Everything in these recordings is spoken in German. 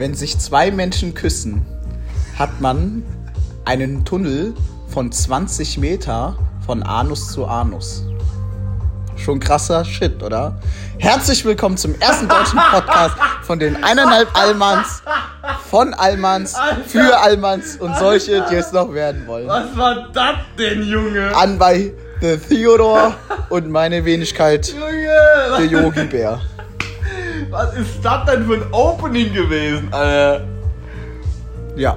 Wenn sich zwei Menschen küssen, hat man einen Tunnel von 20 Meter von Anus zu Anus. Schon krasser Shit, oder? Herzlich willkommen zum ersten deutschen Podcast von den eineinhalb Allmanns, von Allmanns, für Allmanns und solche, die es noch werden wollen. Was war das denn, Junge? An bei The Theodor und meine Wenigkeit, der Junge! Yogi Bär. Was ist das denn für ein Opening gewesen, Alter? Ja,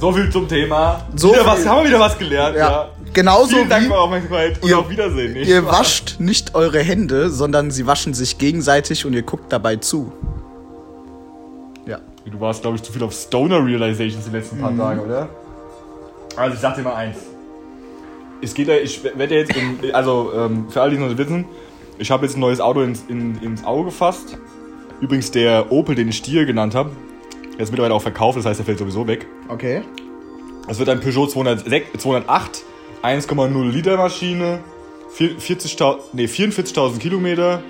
So viel zum Thema. So wieder viel. was, haben wir wieder was gelernt, ja. ja. Genauso Vielen Dank wie für Aufmerksamkeit und Ihr- auf Wiedersehen. nicht ihr wahr? wascht nicht eure Hände, sondern sie waschen sich gegenseitig und ihr guckt dabei zu. Ja. Du warst, glaube ich, zu viel auf Stoner Realizations die letzten Mhm. paar Tage, oder? Also ich sag dir mal eins. Es geht ja, ich werde jetzt, in, also ähm, für alle, die es noch wissen, ich habe jetzt ein neues Auto ins, in, ins Auge gefasst. Übrigens der Opel, den ich Stier genannt habe, der ist mittlerweile auch verkauft, das heißt, der fällt sowieso weg. Okay. Es wird ein Peugeot 206, 208, 1,0 Liter Maschine, vier- 40.000 nee, 44.000 Kilometer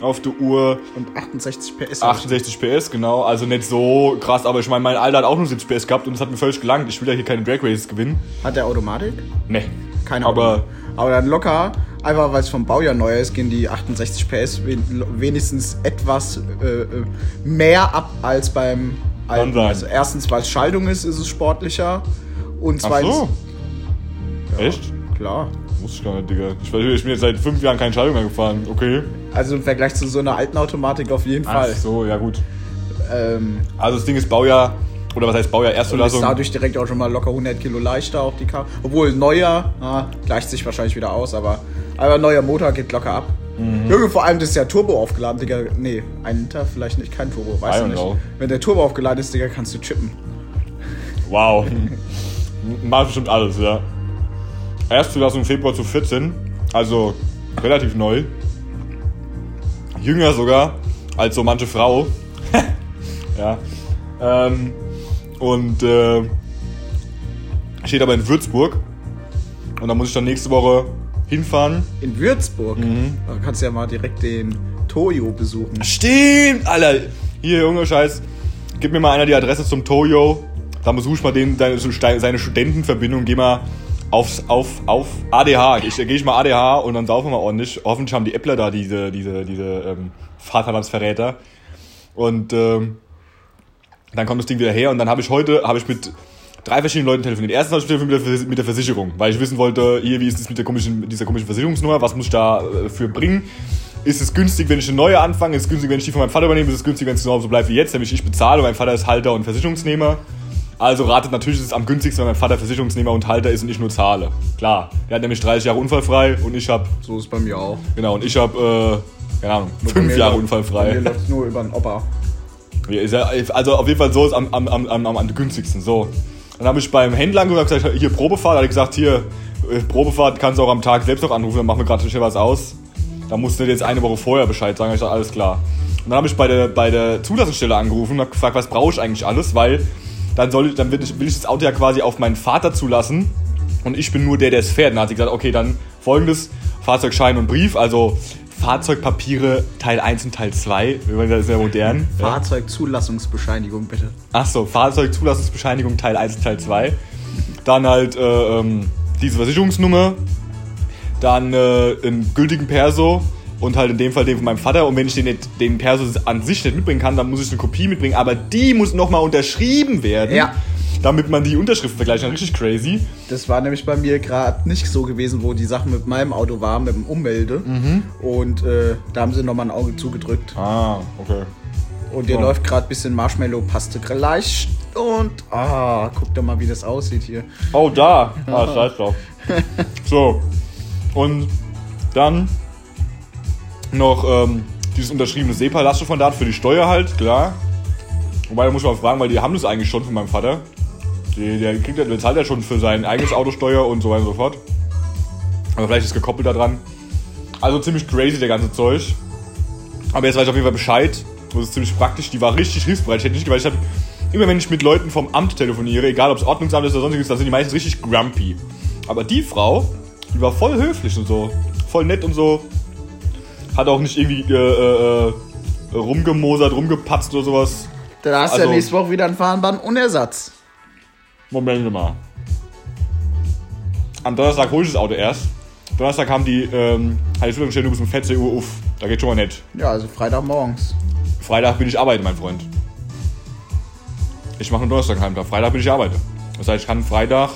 auf der Uhr, Und 68 PS. 68 PS, genau. Also nicht so krass, aber ich meine, mein Alter hat auch nur 70 PS gehabt und das hat mir völlig gelangt. Ich will ja hier keine Drag Races gewinnen. Hat der Automatik? Nee. Keine Aber Ahnung. Aber dann locker, einfach weil es vom Baujahr neu ist, gehen die 68 PS wen- wenigstens etwas äh, äh, mehr ab als beim alten. Also erstens, weil es Schaltung ist, ist es sportlicher. Und Ach zweitens, so. Echt? klar. Wusste ich gar nicht, Digga. Ich, weiß, ich bin jetzt seit fünf Jahren keine Schaltung mehr gefahren. Okay. Also im Vergleich zu so einer alten Automatik auf jeden Ach Fall. so, ja gut. Ähm, Also das Ding ist Baujahr, oder was heißt Baujahr und ist Erstzulassung? dadurch direkt auch schon mal locker 100 Kilo leichter auf die Karte. Obwohl neuer, ah, gleicht sich wahrscheinlich wieder aus, aber, aber neuer Motor geht locker ab. Mhm. Junge, vor allem das ist ja Turbo aufgeladen, Digga. Nee, ein Liter vielleicht nicht, kein Turbo, I weißt du don't nicht. know. Wenn der Turbo aufgeladen ist, Digga, kannst du chippen. Wow. Macht bestimmt alles, ja. Erstzulassung Februar zu 14, also relativ neu. Jünger sogar als so manche Frau. ja. Ähm, und äh, steht aber in Würzburg. Und da muss ich dann nächste Woche hinfahren. In Würzburg, Mhm. da kannst du ja mal direkt den Toyo besuchen. Stimmt, Alter. Hier, Junge, Scheiß. Gib mir mal einer die Adresse zum Toyo. Dann besuche ich mal den, deine, seine Studentenverbindung. Geh mal aufs, auf, auf ADH. Ich, gehe ich mal ADH und dann saufen wir ordentlich. Hoffentlich haben die Äppler da diese, diese, diese ähm, Vaterlandsverräter. Und ähm, dann kommt das Ding wieder her und dann habe ich heute habe ich mit drei verschiedenen Leuten telefoniert. Erstens habe ich telefoniert mit der, mit der Versicherung, weil ich wissen wollte, hier, wie ist es mit der komischen, dieser komischen Versicherungsnummer, was muss ich da äh, bringen? Ist es günstig, wenn ich eine neue anfange? Ist es günstig, wenn ich die von meinem Vater übernehme? Ist es günstig, wenn es genauso bleibt wie jetzt? Nämlich ich bezahle, mein Vater ist Halter und Versicherungsnehmer. Also ratet natürlich, ist es am günstigsten, wenn mein Vater Versicherungsnehmer und Halter ist und ich nur zahle. Klar, der hat nämlich 30 Jahre unfallfrei und ich habe, So ist es bei mir auch. genau, und ich habe, äh, keine Ahnung, Bei fünf mir Jahre läuft- Bei unfallfrei. mir läuft nur über den Opa. Ja, ist ja, also auf jeden Fall so ist am, am, am, am, am günstigsten. So. Dann habe ich beim Händler angerufen und gesagt, hier Probefahrt. Da hat er gesagt, hier, äh, Probefahrt kannst du auch am Tag selbst noch anrufen, dann machen wir gerade schnell was aus. Da musst du jetzt eine Woche vorher Bescheid sagen. Ich gesagt, alles klar. Und dann habe ich bei der, bei der Zulassungsstelle angerufen und habe gefragt, was brauche ich eigentlich alles, weil dann, soll ich, dann will, ich, will ich das Auto ja quasi auf meinen Vater zulassen und ich bin nur der, der es fährt. Dann hat sie gesagt, okay, dann folgendes, Fahrzeugschein und Brief, also Fahrzeugpapiere Teil 1 und Teil 2, das ist ja modern. ja. Fahrzeugzulassungsbescheinigung, bitte. Achso, Fahrzeugzulassungsbescheinigung Teil 1 und Teil 2. Dann halt äh, ähm, diese Versicherungsnummer. Dann äh, einen gültigen Perso und halt in dem Fall den von meinem Vater. Und wenn ich den, nicht, den Perso an sich nicht mitbringen kann, dann muss ich eine Kopie mitbringen. Aber die muss nochmal unterschrieben werden. Ja. Damit man die Unterschriften vergleicht. Dann richtig crazy. Das war nämlich bei mir gerade nicht so gewesen, wo die Sachen mit meinem Auto waren, mit dem Ummelde. Und äh, da haben sie nochmal ein Auge zugedrückt. Ah, okay. Und dir Ja. läuft gerade ein bisschen Marshmallow-Paste leicht. Und, ah, guck doch mal, wie das aussieht hier. Oh, da. Ah, scheiß drauf. So. Und dann noch ähm, dieses unterschriebene SEPA-Lastschriftmandat für die Steuer halt, klar. Wobei, da muss man fragen, weil die haben das eigentlich schon von meinem Vater. Die, der, kriegt, der zahlt ja schon für sein eigenes Autosteuer und so weiter und so fort. Aber vielleicht ist gekoppelt daran. Also ziemlich crazy, der ganze Zeug. Aber jetzt weiß ich auf jeden Fall Bescheid. Das ist ziemlich praktisch. Die war richtig hilfsbereit. Ich hätte nicht, weil ich habe immer wenn ich mit Leuten vom Amt telefoniere, egal ob es Ordnungsamt ist oder sonstiges, dann sind die meistens richtig grumpy. Aber die Frau, die war voll höflich und so. Voll nett und so. Hat auch nicht irgendwie äh, äh, äh, rumgemosert, rumgepatzt oder sowas. Dann hast du Also- ja nächste Woche wieder einen Fahnenbahn und Ersatz. Moment mal. Am Donnerstag hole ich das Auto erst. Donnerstag haben die, ähm, gestellt, du bist um 14 Uhr auf. Da geht schon mal nett. Ja, also Freitagmorgens. Freitag bin ich arbeiten, mein Freund. Ich mache nur Donnerstag Heimtag. Freitag bin ich arbeite. Das heißt, ich kann Freitag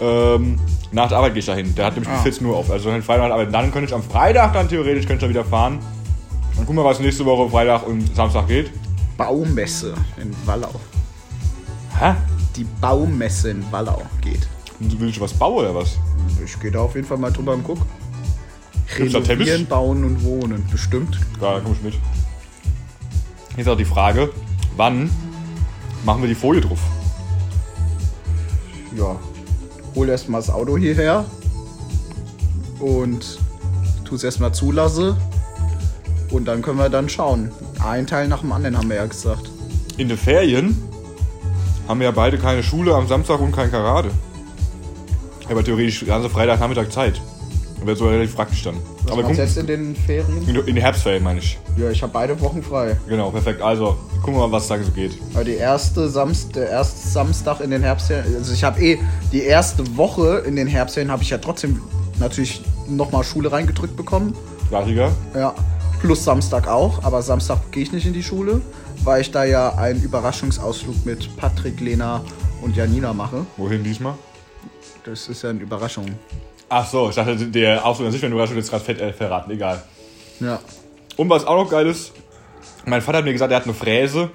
ähm, nach der Arbeit gehe ich dahin. Der hat nämlich bis Ah. 14 Uhr auf. Also wenn Freitag arbeiten. Dann könnte ich am Freitag dann theoretisch könnte ich dann wieder fahren. Dann gucken wir, was nächste Woche Freitag und Samstag geht. Baumesse in Wallau. Hä? Die Baumesse in Wallau geht. Du willst was bauen oder was? Ich gehe da auf jeden Fall mal drüber und guck. Gibt's da Teppich? Renovieren, bauen und wohnen. Bestimmt. Ja, da komm ich mit. Jetzt auch die Frage, wann machen wir die Folie drauf? Ja. Hol erstmal das Auto hierher. Und tu es erstmal zulasse. Und dann können wir dann schauen. Ein Teil nach dem anderen haben wir ja gesagt. In den Ferien haben wir ja beide keine Schule am Samstag und kein Karate. Aber theoretisch den ganzen Freitagnachmittag Zeit. Das wäre so relativ praktisch dann. Was Aber guck, jetzt in den Ferien? in, in die Herbstferien meine ich. Ja, ich habe beide Wochen frei. Genau, perfekt. Also, gucken wir mal, was da so geht. Aber die erste Samst der erste Samstag in den Herbstferien, also ich habe eh die erste Woche in den Herbstferien habe ich ja trotzdem natürlich nochmal Schule reingedrückt bekommen. Klassiker. Ja, plus Samstag auch, aber Samstag gehe ich nicht in die Schule, weil ich da ja einen Überraschungsausflug mit Patrick, Lena und Janina mache. Wohin diesmal? Das ist ja eine Überraschung. Ach so, ich dachte, der Ausflug an sich, wenn du hast jetzt gerade fett äh, verraten. Egal. Ja. Und was auch noch geil ist, mein Vater hat mir gesagt, er hat eine Fräse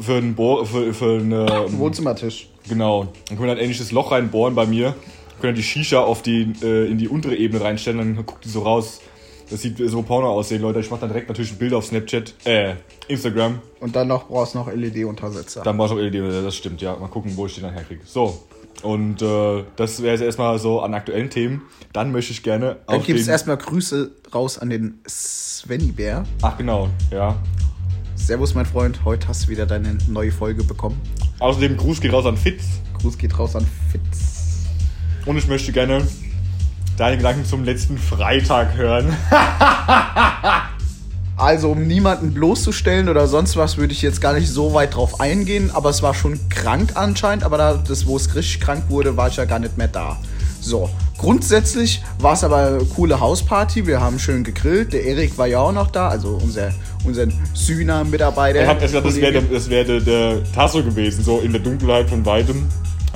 für einen Bohr, für, für eine, Wohnzimmertisch. Genau. Dann können wir dann endlich das Loch reinbohren bei mir. Können die Shisha auf die, äh, in die untere Ebene reinstellen, dann guckt die so raus. Das sieht so Porno aussehen, Leute. Ich mache dann direkt natürlich ein Bild auf Snapchat, äh, Instagram. Und dann noch brauchst du noch LED-Untersetzer. Dann brauchst du auch LED, das stimmt, ja. Mal gucken, wo ich die dann herkriege. So. Und äh, das wäre jetzt erstmal so an aktuellen Themen. Dann möchte ich gerne Dann gibt es erstmal Grüße raus an den Svenny Bär. Ach genau, ja. Servus, mein Freund. Heute hast du wieder deine neue Folge bekommen. Außerdem Gruß geht raus an Fitz. Gruß geht raus an Fitz. Und ich möchte gerne deine Gedanken zum letzten Freitag hören. Also, um niemanden bloßzustellen oder sonst was, würde ich jetzt gar nicht so weit drauf eingehen. Aber es war schon krank anscheinend. Aber da, das, wo es richtig krank wurde, war ich ja gar nicht mehr da. So, grundsätzlich war es aber eine coole Hausparty. Wir haben schön gegrillt. Der Erik war ja auch noch da, also unser, unser Sühner-Mitarbeiter. Ich hab erst gedacht, das wäre der, das wär der, der Tasso gewesen, so in der Dunkelheit von weitem.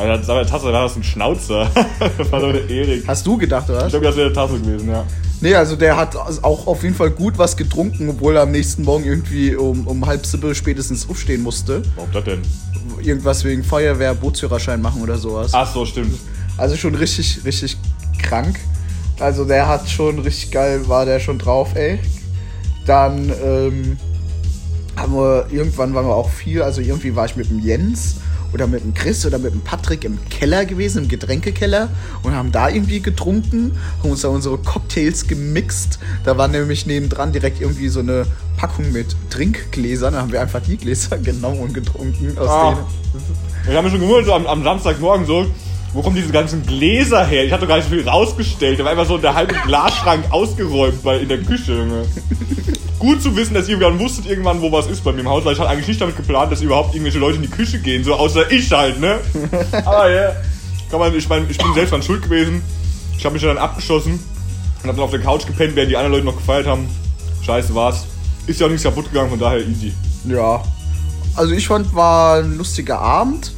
Aber das war der Tasso, war das ein Schnauzer. das war doch der Erik. Hast du gedacht, oder? Ich glaube, das wäre der Tasso gewesen, ja. Nee, also der hat auch auf jeden Fall gut was getrunken, obwohl er am nächsten Morgen irgendwie um, um halb sieben spätestens aufstehen musste. Warum das denn? Irgendwas wegen Feuerwehr, Bootsführerschein machen oder sowas. Ach so, stimmt. Also schon richtig, richtig krank. Also der hat schon richtig geil, war der schon drauf, ey. Dann ähm, haben wir, irgendwann waren wir auch viel, also irgendwie war ich mit dem Jens oder mit dem Chris oder mit dem Patrick im Keller gewesen, im Getränkekeller und haben da irgendwie getrunken, haben uns da unsere Cocktails gemixt. Da war nämlich nebendran direkt irgendwie so eine Packung mit Trinkgläsern. Da haben wir einfach die Gläser genommen und getrunken. Aus Ah. denen. Ich habe mich schon gewundert, so am, am Samstagmorgen so, wo kommen diese ganzen Gläser her? Ich hatte gar nicht so viel rausgestellt. Da war einfach so der halbe Glasschrank ausgeräumt bei, in der Küche, Junge. Gut zu wissen, dass ihr dann wusstet irgendwann, wo was ist bei mir im Haus, weil ich hatte eigentlich nicht damit geplant, dass überhaupt irgendwelche Leute in die Küche gehen, so außer ich halt, ne? Aber ja, kann man, ich meine, ich bin selbst dran schuld gewesen. Ich habe mich dann abgeschossen und habe dann auf der Couch gepennt, während die anderen Leute noch gefeiert haben. Scheiße war's. Ist ja auch nichts kaputt gegangen, von daher easy. Ja. Also ich fand, war ein lustiger Abend.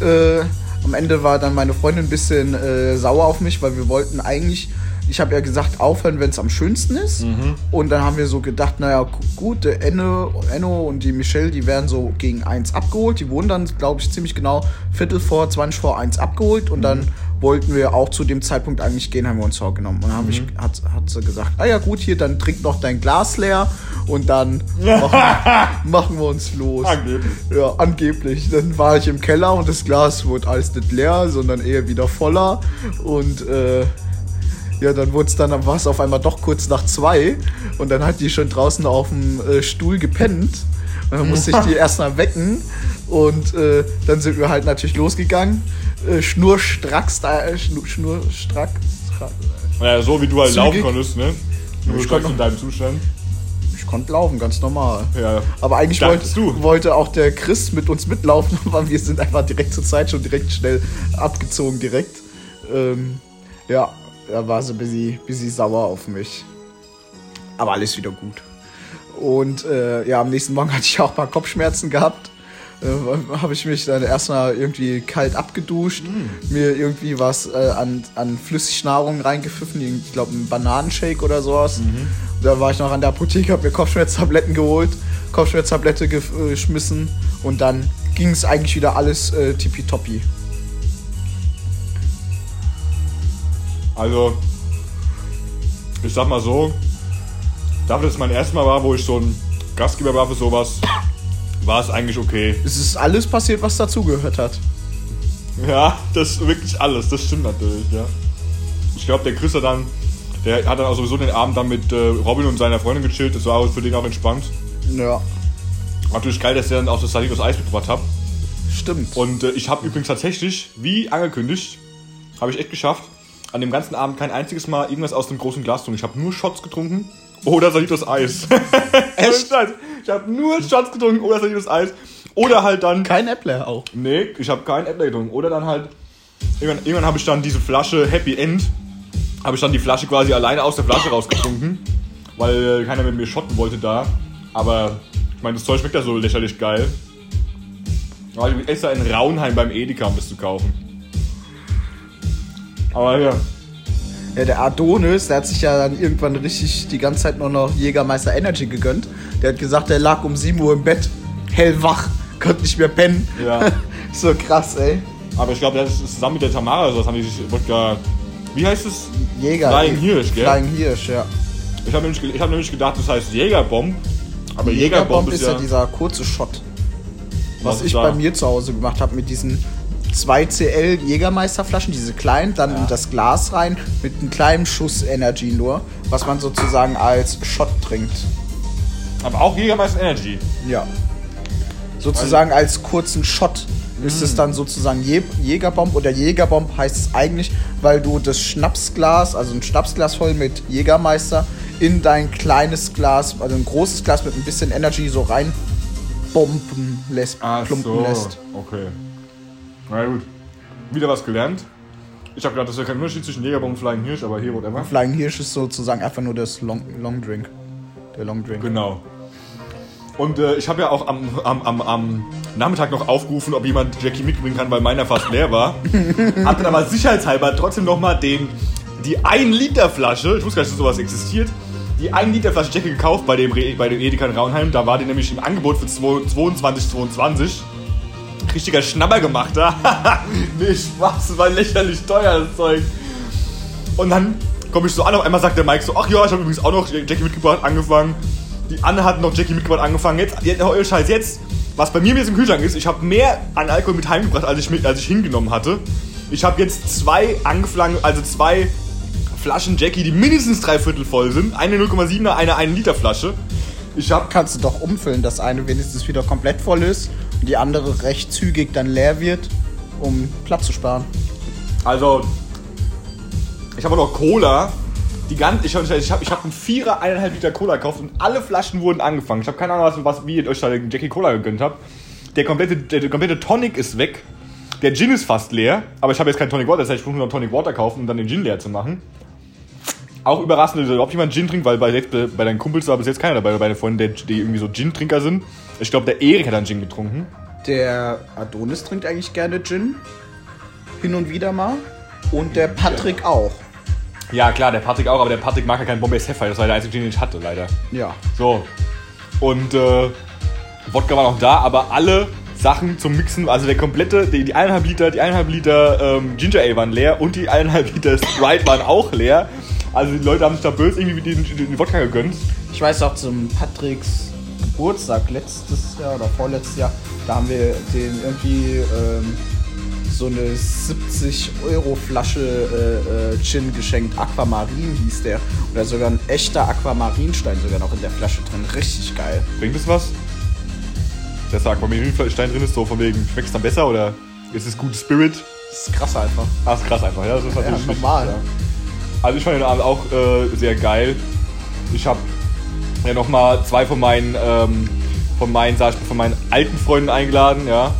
Äh, am Ende war dann meine Freundin ein bisschen äh, sauer auf mich, weil wir wollten eigentlich, ich habe ja gesagt, aufhören, wenn es am schönsten ist. Und dann haben wir so gedacht, naja, gu- gut, der Enno, Enno und die Michelle, die werden so gegen eins abgeholt. Die wurden dann, glaube ich, ziemlich genau Viertel vor, 20 vor eins abgeholt. Und dann wollten wir auch zu dem Zeitpunkt eigentlich gehen, haben wir uns vorgenommen. Und dann hab ich, hat, hat sie gesagt, ah ja gut, hier, dann trink noch dein Glas leer und dann machen, machen wir uns los. Angeblich. Ja, angeblich. Dann war ich im Keller und das Glas wurde alles nicht leer, sondern eher wieder voller. Und äh, ja, dann wurde es dann war es auf einmal doch kurz nach zwei und dann hat die schon draußen auf dem äh, Stuhl gepennt. Und dann musste ich die erstmal wecken und äh, dann sind wir halt natürlich losgegangen. Äh, schnurstracks, da, äh, schnur, schnurstracks. Naja, so wie du halt Zügig. laufen konntest, ne? Du Ich konnte in deinem Zustand. Ich konnte laufen, ganz normal. Ja. Aber eigentlich wollte, du? wollte auch der Chris mit uns mitlaufen, aber wir sind einfach direkt zur Zeit schon direkt schnell abgezogen, direkt. Ähm, ja, da war sie ein bisschen, bisschen sauer auf mich. Aber alles wieder gut. Und äh, ja, am nächsten Morgen hatte ich auch ein paar Kopfschmerzen gehabt. Äh, habe ich mich dann erstmal irgendwie kalt abgeduscht, mir irgendwie was äh, an, an Flüssignahrung reingepfiffen, ich glaube einen Bananenshake oder sowas. Da war ich noch an der Apotheke, habe mir Kopfschmerztabletten geholt, Kopfschmerztablette äh, geschmissen und dann ging es eigentlich wieder alles äh, tippitoppi. Also, ich sag mal so, dafür, dass es mein erstes Mal war, wo ich so ein Gastgeber war für sowas, war es eigentlich okay. Es ist alles passiert, was dazugehört hat. Ja, das ist wirklich alles, das stimmt natürlich, ja. Ich glaube, der Chris hat dann, der hat dann auch sowieso den Abend dann mit äh, Robin und seiner Freundin gechillt, das war für den auch entspannt. Ja, Natürlich geil, dass der dann auch das Salitos Eis mitgebracht hat. stimmt. Und äh, ich habe übrigens tatsächlich, wie angekündigt, habe ich echt geschafft, an dem ganzen Abend kein einziges Mal irgendwas aus dem großen Glas trinken. Ich habe nur Shots getrunken oder Salitos Eis. echt? Ich habe nur Shots getrunken oder Salitos Eis. Oder halt dann... Kein Äppler auch. Nee, ich habe keinen Apple getrunken. Oder dann halt... Irgendwann, irgendwann habe ich dann diese Flasche Happy End, habe ich dann die Flasche quasi alleine aus der Flasche rausgetrunken, weil keiner mit mir schotten wollte da. Aber ich meine, das Zeug schmeckt ja so lächerlich geil. Aber ich bin extra in Raunheim beim Edeka, um das zu kaufen. Aber ja, Ja, der Adonis, der hat sich ja dann irgendwann richtig die ganze Zeit nur noch Jägermeister Energy gegönnt. Der hat gesagt, der lag um 7 Uhr im Bett, hellwach, konnte nicht mehr pennen. Ja. so krass, ey. aber ich glaube, das ist zusammen mit der Tamara, so das haben die sich Wodka. Wie heißt es? Jäger. Flying Hirsch, gell? Flying Hirsch, ja. Ich habe nämlich, ich hab nämlich gedacht, das heißt Jägerbomb. Aber Jägerbomb, Jägerbomb ist ja, dieser kurze Shot. Was, Was ich ist da? bei mir zu Hause gemacht habe mit diesen 2CL Jägermeisterflaschen, diese kleinen, dann in das Glas rein mit einem kleinen Schuss Energy nur, was man sozusagen als Shot trinkt. Aber auch Jägermeister Energy. Ja. Sozusagen als kurzen Shot ist es dann sozusagen Jä Jägerbomb oder Jägerbomb heißt es eigentlich, weil du das Schnapsglas, also ein Schnapsglas voll mit Jägermeister, in dein kleines Glas, also ein großes Glas mit ein bisschen Energy so rein bomben lässt, plumpen lässt. Okay. Na gut. Wieder was gelernt. Ich habe gedacht, das ja kein Unterschied zwischen Jägerbomb und Flying Hirsch, aber hier, whatever. Flying Hirsch ist sozusagen einfach nur das Long, Long Drink. Der Long Drink. Genau. Und äh, ich habe ja auch am, am, am, am Nachmittag noch aufgerufen, ob jemand Jackie mitbringen kann, weil meiner fast leer war. hab dann aber sicherheitshalber trotzdem nochmal den, die 1 Liter Flasche, ich wusste gar nicht, dass sowas existiert, die 1 Liter Flasche Jackie gekauft bei dem, bei dem Edeka in Raunheim. Da war die nämlich im Angebot für 22,22. Richtiger Schnabber gemacht, nee, Spaß, das war lächerlich teuer, das Zeug. Und dann komme ich so an, auf einmal sagt der Mike so, ach ja, ich habe übrigens auch noch Jackie mitgebracht, angefangen. Die Anne hat noch Jackie mitgebracht, angefangen. Jetzt, jetzt euer Scheiß, jetzt, was bei mir jetzt im Kühlschrank ist, ich habe mehr an Alkohol mit heimgebracht, als ich, mit, als ich hingenommen hatte. Ich habe jetzt zwei angefangen, also zwei Flaschen Jackie, die mindestens drei Viertel voll sind. Eine 0,7er, eine 1 Liter Flasche. Ich habe Kannst du doch umfüllen, dass eine wenigstens wieder komplett voll ist die andere recht zügig dann leer wird, um Platz zu sparen. Also, ich habe noch Cola. Die ganze, ich habe ich hab, ich hab einen Vierer, eineinhalb Liter Cola gekauft und alle Flaschen wurden angefangen. Ich habe keine Ahnung, was, wie ihr euch da Jackie Cola gegönnt habt. Der komplette, der, der komplette Tonic ist weg. Der Gin ist fast leer. Aber ich habe jetzt kein Tonic Water. Das heißt, ich muss nur noch Tonic Water kaufen, um dann den Gin leer zu machen. Auch überraschend, dass überhaupt jemand Gin trinkt, weil bei, bei deinen Kumpels war bis jetzt keiner dabei, bei deinen Freunden, die irgendwie so Gin-Trinker sind. Ich glaube, der Erik hat dann Gin getrunken. Der Adonis trinkt eigentlich gerne Gin. Hin und wieder mal. Und der Patrick auch. Ja, klar, der Patrick auch, aber der Patrick mag ja keinen Bombay Sapphire. Das war der einzige Gin, den ich hatte, leider. Ja. So. Und äh, Wodka war noch da, aber alle Sachen zum Mixen, also der komplette, die, die eineinhalb Liter, die eineinhalb Liter ähm, Ginger Ale waren leer und die eineinhalb Liter Sprite waren auch leer. Also die Leute haben sich da böse irgendwie den, den, Wodka gegönnt. Ich weiß auch zum Patricks Geburtstag letztes Jahr oder vorletztes Jahr, da haben wir den irgendwie ähm, so eine 70 Euro Flasche äh, äh, Gin geschenkt. Aquamarin hieß der. Oder sogar ein echter Aquamarinstein sogar noch in der Flasche drin. Richtig geil. Bringt das was? Der sagt, bei mir Stein drin ist so von wegen, schmeckt es dann besser oder ist es gut Spirit? Das ist krass einfach. Ah, ist krass einfach, ja, das ist natürlich normal. wichtig, ja. Also ich fand den Abend auch äh, sehr geil. Ich habe ja nochmal zwei von meinen, ähm, von meinen, sag ich mal, von meinen alten Freunden eingeladen, ja.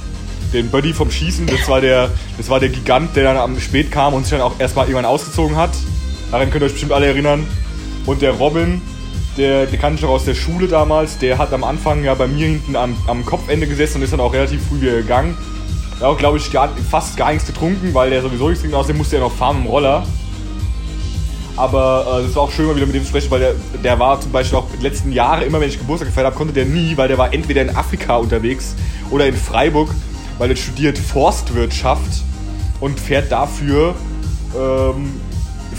Den Buddy vom Schießen, das war der, das war der Gigant, der dann am spät kam und sich dann auch erstmal irgendwann ausgezogen hat. Daran könnt ihr euch bestimmt alle erinnern. Und der Robin, der, der kannte ich noch aus der Schule damals, der hat am Anfang ja bei mir hinten am, am Kopfende gesessen und ist dann auch relativ früh wieder gegangen. Er hat auch, glaube ich, gar, fast gar nichts getrunken, weil der sowieso nichts trinkt, außerdem musste er noch fahren im Roller. Aber äh, das war auch schön, mal wieder mit dem zu sprechen, weil der, der war zum Beispiel auch die letzten Jahre, immer wenn ich Geburtstag gefeiert habe, konnte der nie, weil der war entweder in Afrika unterwegs oder in Freiburg, weil er studiert Forstwirtschaft und fährt dafür, ähm,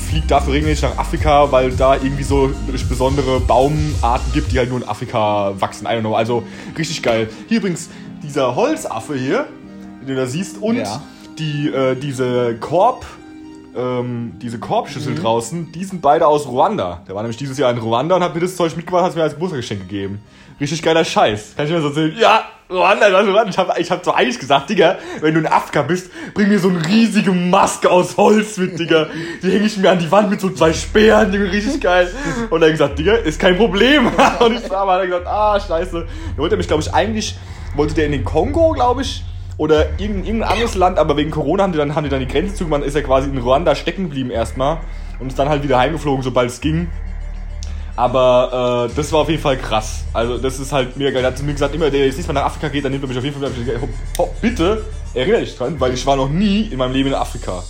fliegt dafür regelmäßig nach Afrika, weil da irgendwie so besondere Baumarten gibt, die halt nur in Afrika wachsen. I don't know. Also richtig geil. Hier übrigens dieser Holzaffe hier, den du da siehst, und Ja. die, äh, diese Korb, ähm, diese Korbschüssel draußen, die sind beide aus Ruanda. Der war nämlich dieses Jahr in Ruanda und hat mir das Zeug mitgebracht, hat es mir als Geburtstagsgeschenk gegeben. Richtig geiler Scheiß. Kann ich mir so erzählen? Ja, Ruanda, Ruanda. Ich habe ich hab so eigentlich gesagt, Digga, wenn du in Afrika bist, bring mir so eine riesige Maske aus Holz mit, Digga. Die hänge ich mir an die Wand mit so zwei Speeren, Digga, richtig geil. Und er hat gesagt, Digga, ist kein Problem. Und ich aber hat er gesagt, ah, scheiße. Da wollte er mich, glaube ich, eigentlich, wollte der in den Kongo, glaube ich, oder irgendein, irgendein anderes Land, aber wegen Corona haben die dann, haben die dann die Grenze zugemacht, ist er quasi in Ruanda stecken geblieben erstmal und ist dann halt wieder heimgeflogen, sobald es ging. Aber äh, das war auf jeden Fall krass. Also das ist halt mega geil. Er hat zu mir gesagt, immer der jetzt nächstes Mal nach Afrika geht, dann nimmt er mich auf jeden Fall mit. Bitte, erinnere dich dran, weil ich war noch nie in meinem Leben in Afrika.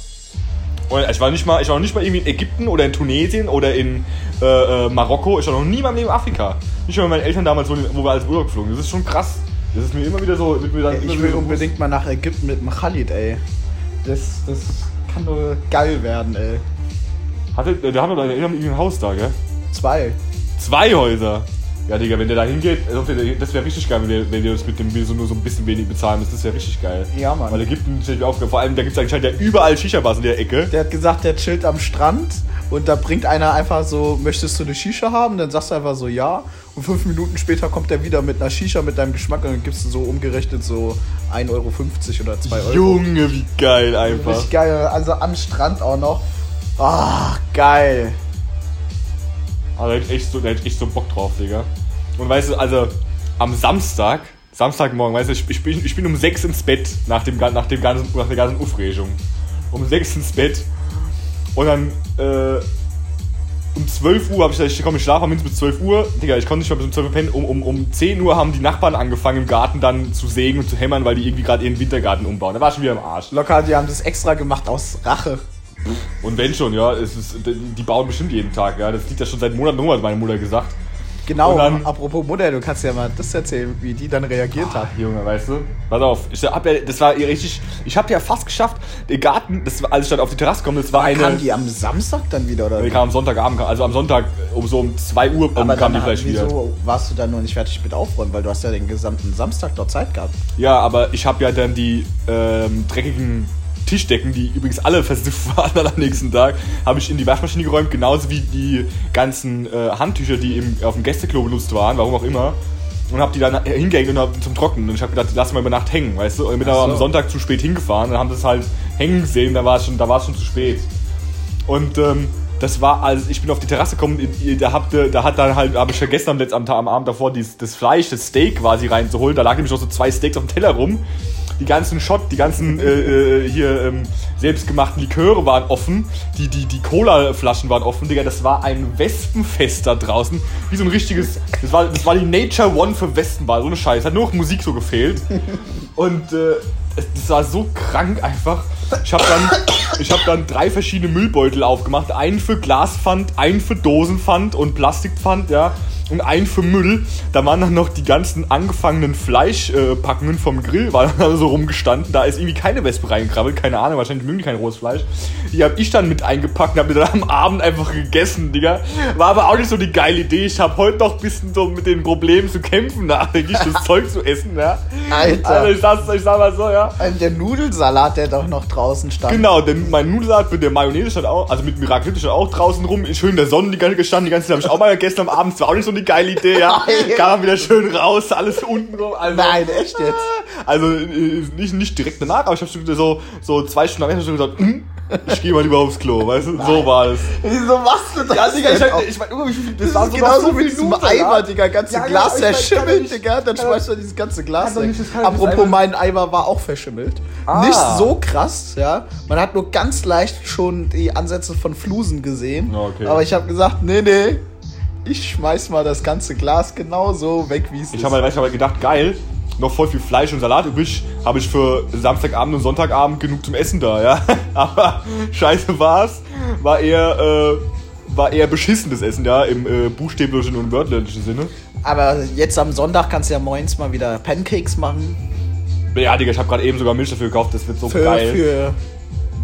Und ich war nicht mal, ich war noch nicht mal irgendwie in Ägypten oder in Tunesien oder in äh, äh, Marokko. Ich war noch nie in meinem Leben in Afrika. Nicht mal mit meinen Eltern damals, wo, wir als Urlaub geflogen. Das ist schon krass. Das ist mir immer wieder so. Wird mir dann immer Ich will unbedingt mal nach Ägypten mit dem Khalid, ey. Das, das kann nur geil werden, ey. Hatte, äh, der hat doch ein Haus da, gell? Zwei. Zwei Häuser. Ja, Digga, wenn der da hingeht, also der- das wäre richtig geil, wenn wir, wenn wir das mit dem so nur so ein bisschen wenig bezahlen müssen. Das wäre richtig geil. Ja, Mann. Weil Ägypten stelle ich mir aufgefallen. Vor allem, da gibt es anscheinend ja überall Shisha-Bars in der Ecke. Der hat gesagt, der chillt am Strand und da bringt einer einfach so, möchtest du eine Shisha haben? Dann sagst du einfach so ja. Und fünf Minuten später kommt er wieder mit einer Shisha mit deinem Geschmack und dann gibst du so umgerechnet so 1,50 Euro oder 2 Euro. Junge, wie geil einfach. Richtig geil. Also am Strand auch noch. Ah, geil. Also, da hätte ich echt so, da hätte ich echt so Bock drauf, Digga. Und weißt du, also am Samstag, Samstagmorgen, weißt du, ich, ich, bin, ich bin um 6 ins Bett nach, dem, nach, dem ganzen, nach der ganzen Aufregung. Um 6 ins Bett. Und dann, äh, um 12 Uhr habe ich gesagt, ich komme ich schlafe mindestens bis 12 Uhr. Digga, ich konnte nicht mal bis um 12 Uhr pennen. Um, um, um 10 Uhr haben die Nachbarn angefangen im Garten dann zu sägen und zu hämmern, weil die irgendwie gerade ihren Wintergarten umbauen. Da war ich schon wieder am Arsch. Locker, die haben das extra gemacht aus Rache. Und wenn schon, ja, es ist, die bauen bestimmt jeden Tag, ja. Das liegt ja schon seit Monaten rum, hat meine Mutter gesagt. Genau, dann- apropos Mutter, du kannst ja mal das erzählen, wie die dann reagiert hat. Junge, weißt du? Pass auf, ich hab ja, das war richtig, ich hab ja fast geschafft, den Garten, das war, als ich dann auf die Terrasse komme, das war eine, Kam die am Samstag dann wieder, oder? die kam am Sonntagabend, also am Sonntag um so um 2 Uhr um, Aber kam die vielleicht wieder. wieso warst du dann noch nicht fertig mit Aufräumen? Weil du hast ja den gesamten Samstag dort Zeit gehabt. Ja, aber ich habe ja dann die ähm, dreckigen Tischdecken, die übrigens alle versifft waren dann am nächsten Tag, habe ich in die Waschmaschine geräumt, genauso wie die ganzen äh, Handtücher, die im, auf dem Gästeklo benutzt waren, warum auch immer. Und habe die dann hingehängt und hab zum Trocknen. Und ich habe gedacht, die lassen wir über Nacht hängen, weißt du? Und bin so. am Sonntag zu spät hingefahren und haben das halt hängen gesehen, da war es schon, da es schon zu spät. Und ähm, das war, als ich bin auf die Terrasse gekommen, da, habt, da hat dann halt, habe ich vergessen am, letzten, am, Abend davor dies, das Fleisch, das Steak quasi reinzuholen. Da lag nämlich noch so zwei Steaks auf dem Teller rum. Die ganzen Shot, die ganzen äh, äh, hier ähm, selbstgemachten Liköre waren offen. Die, die, die Cola-Flaschen waren offen, Digga. Das war ein Wespenfest da draußen. Wie so ein richtiges. Das war, das war die Nature One für Wespenball. So eine Scheiße. Hat nur noch Musik so gefehlt. Und äh, das war so krank einfach. Ich habe dann, ich hab dann drei verschiedene Müllbeutel aufgemacht. Einen für Glaspfand, einen für Dosenpfand und Plastikpfand, ja. Und einen für Müll. Da waren dann noch die ganzen angefangenen Fleischpackungen vom Grill, waren dann so rumgestanden. Da ist irgendwie keine Wespe reingekrabbelt, keine Ahnung, wahrscheinlich mögen die kein rohes Fleisch. Die habe ich dann mit eingepackt und habe mir dann am Abend einfach gegessen, Digga. War aber auch nicht so die geile Idee. Ich habe heute noch ein bisschen so mit den Problemen zu kämpfen, nachdenklich das Zeug zu essen, ja. Alter. Also ich sag, ich sag mal so, ja. Der Nudelsalat, der doch noch draußen stand. Genau, denn mein Nudelsalat mit der Mayonnaise stand auch, also mit Miracle stand auch draußen rum, schön in der Sonne die ganze gestanden, die ganze Zeit habe ich auch mal gegessen am Abend, das war auch nicht so eine geile Idee, ja. Nein. Kam wieder schön raus, alles unten rum. Also, Nein, echt jetzt? Also äh, nicht, nicht direkt danach, aber ich habe schon so, so zwei Stunden am Ende schon gesagt, hm, Ich gehe mal lieber aufs Klo, weißt du? So war es. Wieso machst du das? Ja, Digga, ich, hab- ich mein, Junge, wie viel- Das war so genauso so wie diesem Eimer, ja? Digga. Ganze Ja, ja, Glas ich mein, kann verschimmelt, nicht- Digga. Dann schmeißt du dieses ganze Glas weg. das Apropos, mein Eimer war auch verschimmelt. Ah. Nicht so krass, ja. Man hat nur ganz leicht schon die Ansätze von Flusen gesehen. Ja, okay. Aber ich habe gesagt, nee, nee. Ich schmeiß mal das ganze Glas genauso weg, wie es Ich ist. habe halt, weißt du, hab halt gedacht, geil, noch voll viel Fleisch und Salat übrig, habe ich für Samstagabend und Sonntagabend genug zum Essen da, ja. Aber scheiße war's, war eher, äh, war eher beschissenes Essen, ja, im äh, buchstäblichen und wörtlichen Sinne. Aber jetzt am Sonntag kannst du ja morgens mal wieder Pancakes machen. Ja, Digga, ich habe gerade eben sogar Milch dafür gekauft, das wird so Für, geil. für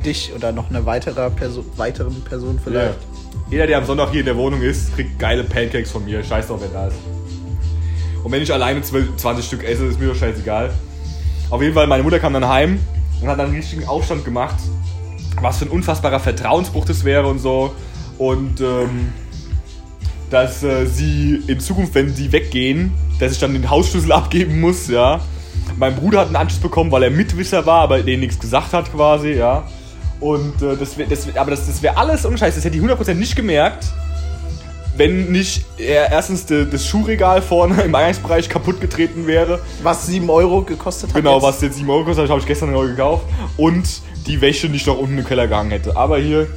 dich oder noch eine weitere Person, weiteren Person vielleicht. Jeder, der am Sonntag hier in der Wohnung ist, kriegt geile Pancakes von mir. Scheiß drauf, wer da ist. Und wenn ich alleine 12, 20 Stück esse, ist mir doch scheißegal. Auf jeden Fall, meine Mutter kam dann heim und hat dann einen richtigen Aufstand gemacht, was für ein unfassbarer Vertrauensbruch das wäre und so. Und ähm, dass äh, sie in Zukunft, wenn sie weggehen, dass ich dann den Hausschlüssel abgeben muss, ja. Mein Bruder hat einen Anschluss bekommen, weil er Mitwisser war, aber denen nichts gesagt hat quasi, ja. Und äh, das wär, das wär, aber das, das wäre alles unscheiß, das hätte ich 100% nicht gemerkt, wenn nicht er erstens de, das Schuhregal vorne im Eingangsbereich kaputt getreten wäre. Was 7 Euro gekostet hat. Genau, jetzt. was jetzt 7 Euro kostet, habe ich gestern neu gekauft. Und die Wäsche nicht noch unten im Keller gehangen hätte. Aber hier,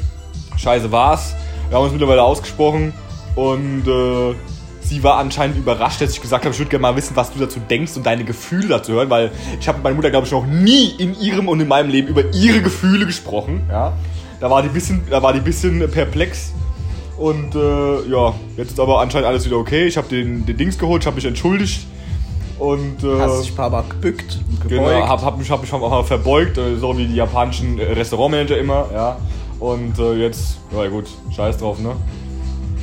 scheiße war's. Wir haben uns mittlerweile ausgesprochen und äh, sie war anscheinend überrascht, dass ich gesagt habe, ich würde gerne mal wissen, was du dazu denkst und deine Gefühle dazu hören, weil ich habe mit meiner Mutter, glaube ich, noch nie in ihrem und in meinem Leben über ihre Gefühle gesprochen. Ja? Da war die bisschen, da war die bisschen perplex. Und äh, ja, jetzt ist aber anscheinend alles wieder okay. Ich habe den, den Dings geholt, ich habe mich entschuldigt. Und äh, Hast dich ein paar Mal gebückt und gebeugt. Genau, hab, hab mich, hab mich auch mal verbeugt, äh, so wie die japanischen äh, Restaurantmanager immer, ja. Und äh, jetzt, ja gut, scheiß drauf, ne?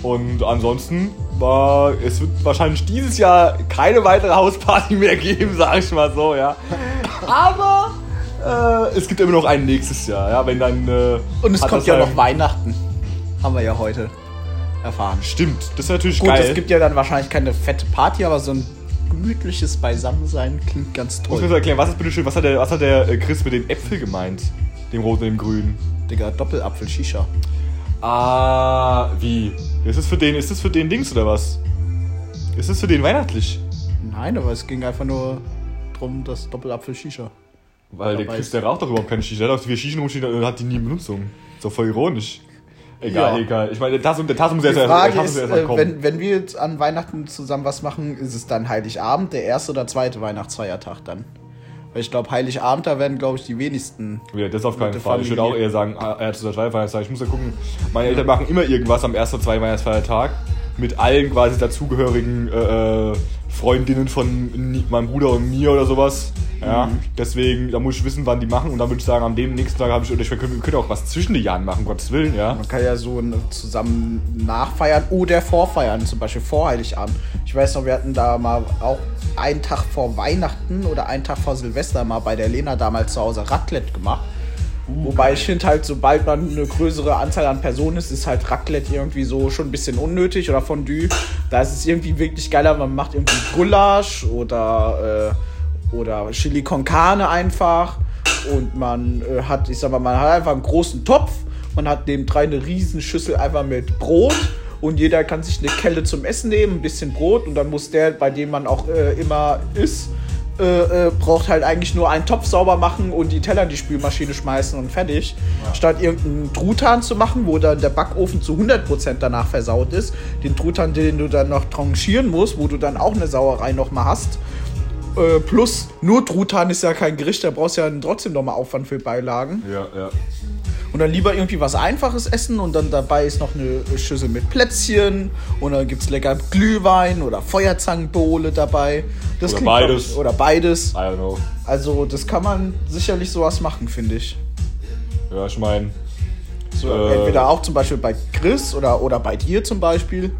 Und ansonsten war, es wird wahrscheinlich dieses Jahr keine weitere Hausparty mehr geben, sag ich mal so, ja. Aber äh, es gibt immer noch ein nächstes Jahr, ja, wenn dann. Äh, und es kommt ja noch Weihnachten. Haben wir ja heute erfahren. Stimmt, das ist natürlich Gut, geil. es gibt ja dann wahrscheinlich keine fette Party, aber so ein gemütliches Beisammensein klingt ganz Ich muss mir toll. so erklären, was ist bitte schön, was hat der, was hat der äh, Chris mit dem Äpfel gemeint? Dem roten und dem grünen? Digga, Doppelapfel-Shisha. Ah, wie? Ist das für den, ist das für den Dings oder was? Ist das für den weihnachtlich? Nein, aber es ging einfach nur drum, das Doppelapfel-Shisha. Weil der Chris, der raucht doch überhaupt keine Shisha. Der hat vier Shisha rumstehen und hat die nie in Benutzung. Ist doch voll ironisch. Egal, Ja. egal. Ich meine, der Tasse, der Tasse erst, muss erst mal äh, kommen. wenn, wenn wir jetzt an Weihnachten zusammen was machen, ist es dann Heiligabend, der erste oder zweite Weihnachtsfeiertag dann? Weil ich glaube, Heiligabend, da werden, glaube ich, die wenigsten. Ja, das auf keinen Fall. Ich würde auch Familie. eher sagen, ah, er hat zu der Feiertag. Ich muss ja gucken. Meine Eltern machen immer irgendwas am ersten oder zweiten Weihnachtsfeiertag. Mit allen quasi dazugehörigen äh, äh, Freundinnen von meinem Bruder und mir oder sowas. Ja, Mhm. deswegen, da muss ich wissen, wann die machen. Und dann würde ich sagen, am dem nächsten Tag habe ich, oder ich wir können, wir können auch was zwischen den Jahren machen, um Gottes Willen, ja. Man kann ja so zusammen nachfeiern oder vorfeiern, zum Beispiel vor Heiligabend. Ich weiß noch, wir hatten da mal auch einen Tag vor Weihnachten oder einen Tag vor Silvester mal bei der Lena damals zu Hause Raclette gemacht. Wobei ich finde halt, sobald man eine größere Anzahl an Personen ist, ist halt Raclette irgendwie so schon ein bisschen unnötig oder Fondue. Da ist es irgendwie wirklich geiler, man macht irgendwie Gulasch oder, äh, oder Chili con Carne einfach. Und man äh, hat, ich sag mal, man hat einfach einen großen Topf, man hat neben drei eine riesen Schüssel einfach mit Brot und jeder kann sich eine Kelle zum Essen nehmen, ein bisschen Brot und dann muss der, bei dem man auch äh, immer isst, äh, äh, braucht halt eigentlich nur einen Topf sauber machen und die Teller in die Spülmaschine schmeißen und fertig. Statt irgendeinen Truthahn zu machen, wo dann der Backofen zu 100% danach versaut ist. Den Truthahn, den du dann noch tranchieren musst, wo du dann auch eine Sauerei nochmal hast. Äh, plus, nur Truthahn ist ja kein Gericht, da brauchst du ja trotzdem nochmal Aufwand für Beilagen. Ja, ja. Und dann lieber irgendwie was Einfaches essen und dann dabei ist noch eine Schüssel mit Plätzchen und dann gibt es lecker Glühwein oder Feuerzangenbowle dabei. Das Oder beides. Ich, oder beides. I don't know. Also das kann man sicherlich sowas machen, finde ich. Ja, ich meine, So, Äh. Entweder auch zum Beispiel bei Chris oder, oder bei dir zum Beispiel.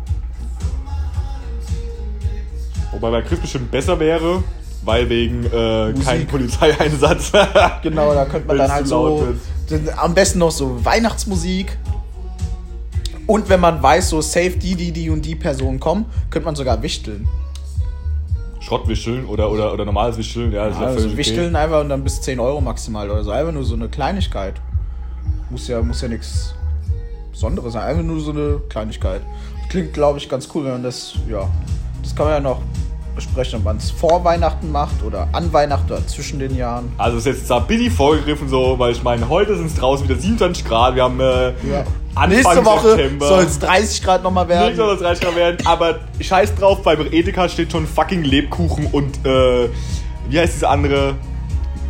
wobei bei Chris bestimmt besser wäre, weil wegen äh, kein Polizeieinsatz. Genau, da könnte man dann halt so. dann Am besten noch so Weihnachtsmusik. Und wenn man weiß, so safe die, die, die und die Personen kommen, könnte man sogar wichteln. Schrottwischeln oder, oder, oder normales Wischeln, ja, ja Also okay. wichteln einfach und dann bis 10 Euro maximal oder so. Einfach nur so eine Kleinigkeit. Muss ja, muss ja nichts Besonderes sein. Einfach nur so eine Kleinigkeit. Klingt, glaube ich, ganz cool, wenn man das, ja. Das kann man ja noch besprechen, ob man es vor Weihnachten macht oder an Weihnachten oder zwischen den Jahren. Also ist jetzt da billig vorgegriffen so, weil ich meine, heute sind es draußen wieder 27 Grad, wir haben äh, Ja. Anfang Nächste Woche soll es 30 Grad nochmal werden. Nicht soll es 30 Grad werden, aber scheiß drauf, bei Edeka steht schon fucking Lebkuchen und äh, wie heißt diese andere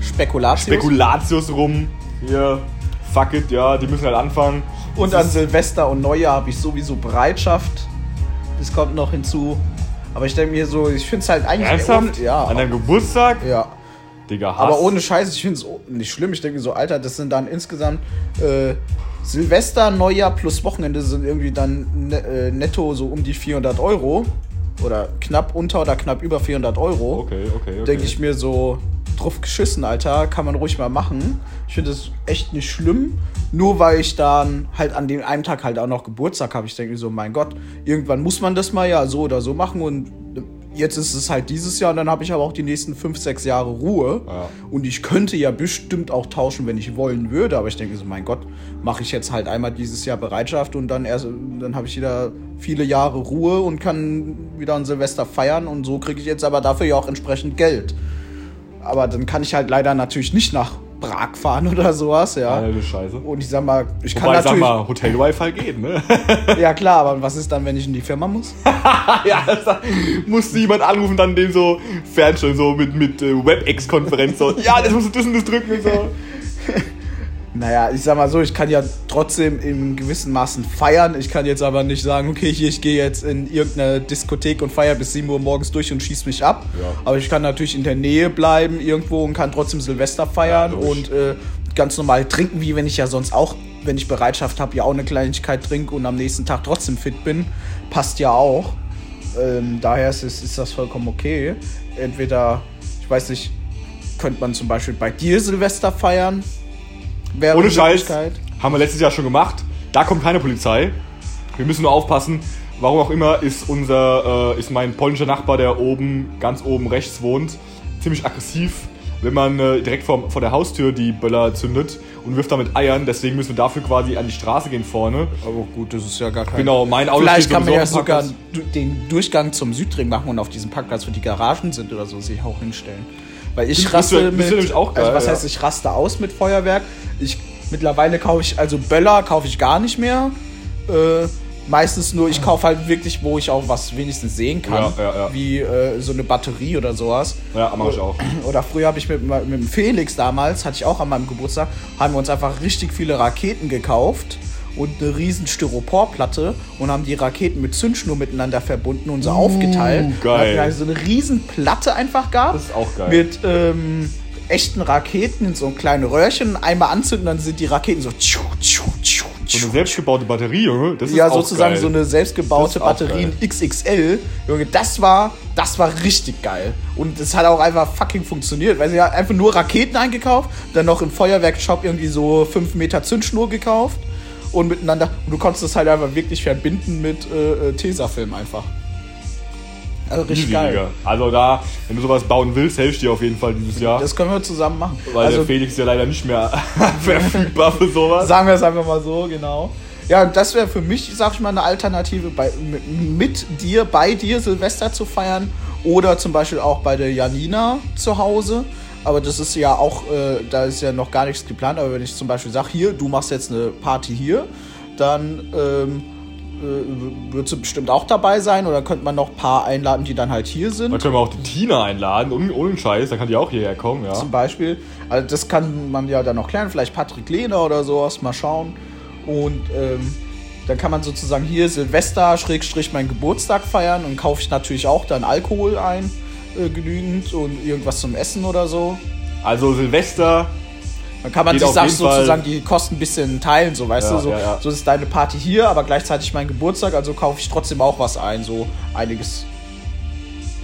Spekulatius. Spekulatius rum. Hier, fuck it, ja, die müssen halt anfangen. Und Das an Silvester und Neujahr habe ich sowieso Bereitschaft. Das kommt noch hinzu. Aber ich denke mir so, ich finde es halt eigentlich. Ernsthaft? Ja. An deinem Geburtstag? ja. Digga, Hass. Aber ohne Scheiß, ich finde es nicht schlimm. Ich denke mir so, Alter, das sind dann insgesamt äh, Silvester, Neujahr plus Wochenende sind irgendwie dann ne, äh, netto so um die 400 Euro. Oder knapp unter oder knapp über 400 Euro. Okay, okay, okay. denke ich mir so, drauf geschissen, Alter, kann man ruhig mal machen. Ich finde das echt nicht schlimm, nur weil ich dann halt an dem einen Tag halt auch noch Geburtstag habe. Ich denke mir so, mein Gott, irgendwann muss man das mal ja so oder so machen und jetzt ist es halt dieses Jahr und dann habe ich aber auch die nächsten fünf, sechs Jahre Ruhe. Ja. Und ich könnte ja bestimmt auch tauschen, wenn ich wollen würde, aber ich denke so, mein Gott, mache ich jetzt halt einmal dieses Jahr Bereitschaft und dann erst, dann habe ich wieder viele Jahre Ruhe und kann wieder an Silvester feiern und so kriege ich jetzt aber dafür ja auch entsprechend Geld. Aber dann kann ich halt leider natürlich nicht nach Prag fahren oder sowas, ja. Alter, Scheiße. Und ich sag mal, ich kann Wobei, sag natürlich. mal, Hotel-Wi-Fi geht, ne? Ja klar, aber was ist dann, wenn ich in die Firma muss? ja, musste jemand anrufen, dann den so fernstellen, so mit, mit äh, WebEx-Konferenz. So, ja, das musst du das und das drücken und so. Naja, ich sag mal so, ich kann ja trotzdem in gewissen Maßen feiern. Ich kann jetzt aber nicht sagen, okay, hier, ich gehe jetzt in irgendeine Diskothek und feier bis 7 Uhr morgens durch und schieß mich ab. Ja. Aber ich kann natürlich in der Nähe bleiben irgendwo und kann trotzdem Silvester feiern Ja, und äh, ganz normal trinken, wie wenn ich ja sonst auch, wenn ich Bereitschaft habe, ja auch eine Kleinigkeit trinke und am nächsten Tag trotzdem fit bin. Passt ja auch. Ähm, daher ist, ist das vollkommen okay. Entweder, ich weiß nicht, könnte man zum Beispiel bei dir Silvester feiern? Wäre Ohne Scheiß. Haben wir letztes Jahr schon gemacht. Da kommt keine Polizei. Wir müssen nur aufpassen. Warum auch immer ist unser, äh, ist mein polnischer Nachbar, der oben, ganz oben rechts wohnt, ziemlich aggressiv, wenn man äh, direkt vor, vor der Haustür die Böller zündet und wirft damit Eiern. Deswegen müssen wir dafür quasi an die Straße gehen vorne. Aber gut, das ist ja gar kein. Genau, mein Auto Vielleicht steht kann man ja sogar den Durchgang zum Südring machen und auf diesem Parkplatz, wo die Garagen sind oder so, sich auch hinstellen. Weil ich raste du mit. nämlich auch geil, also was ja. heißt, ich raste aus mit Feuerwerk? Ich mittlerweile kaufe ich also Böller kaufe ich gar nicht mehr. Äh, meistens nur, ich kaufe halt wirklich, wo ich auch was wenigstens sehen kann, Ja, ja, ja. wie äh, so eine Batterie oder sowas. Ja, mach ich auch. Oder früher habe ich mit, mit dem Felix damals, hatte ich auch an meinem Geburtstag, haben wir uns einfach richtig viele Raketen gekauft und eine riesen Styroporplatte und haben die Raketen mit Zündschnur miteinander verbunden und so aufgeteilt. geil. Also eine riesen Platte einfach gab. Das ist auch geil. Mit ähm, echten Raketen in so ein kleine Röhrchen, einmal anzünden, dann sind die Raketen so tschu, tschu, tschu, So tschu. eine selbstgebaute Batterie, Junge. Das ist Ja, auch sozusagen geil. so eine selbstgebaute Batterie in. XXL. Junge, das war, das war richtig geil. Und es hat auch einfach fucking funktioniert. Weil sie hat einfach nur Raketen eingekauft, dann noch im Feuerwerkshop irgendwie so 5 Meter Zündschnur gekauft und miteinander. Und du konntest das halt einfach wirklich verbinden mit äh, äh, Tesafilm einfach. Also richtig Easy, geil. Also da, wenn du sowas bauen willst, helfe ich dir auf jeden Fall dieses Jahr. Das können wir zusammen machen. weil also der Felix ist ja leider nicht mehr verfügbar für sowas. Sagen wir es einfach mal so, genau. Ja, und das wäre für mich, sag ich mal, eine Alternative, bei, mit dir, bei dir Silvester zu feiern oder zum Beispiel auch bei der Janina zu Hause. Aber das ist ja auch, äh, da ist ja noch gar nichts geplant. Aber wenn ich zum Beispiel sage, hier, du machst jetzt eine Party hier, dann ähm, äh, würdest du bestimmt auch dabei sein. Oder könnte man noch ein paar einladen, die dann halt hier sind. Dann können wir auch die Tina einladen, ohne, ohne Scheiß, dann kann die auch hierher kommen, ja. zum Beispiel. Also das kann man ja dann noch klären, vielleicht Patrick Lehner oder sowas, mal schauen. Und ähm, dann kann man sozusagen hier Silvester, Schrägstrich, meinen Geburtstag feiern und kaufe ich natürlich auch dann Alkohol ein, äh, genügend und irgendwas zum Essen oder so. Also Silvester, Dann kann man sich auf sag, jeden sozusagen die Kosten ein bisschen teilen, so weißt Ja, du, so, ja, ja. so ist deine Party hier, aber gleichzeitig mein Geburtstag, also kaufe ich trotzdem auch was ein, so einiges.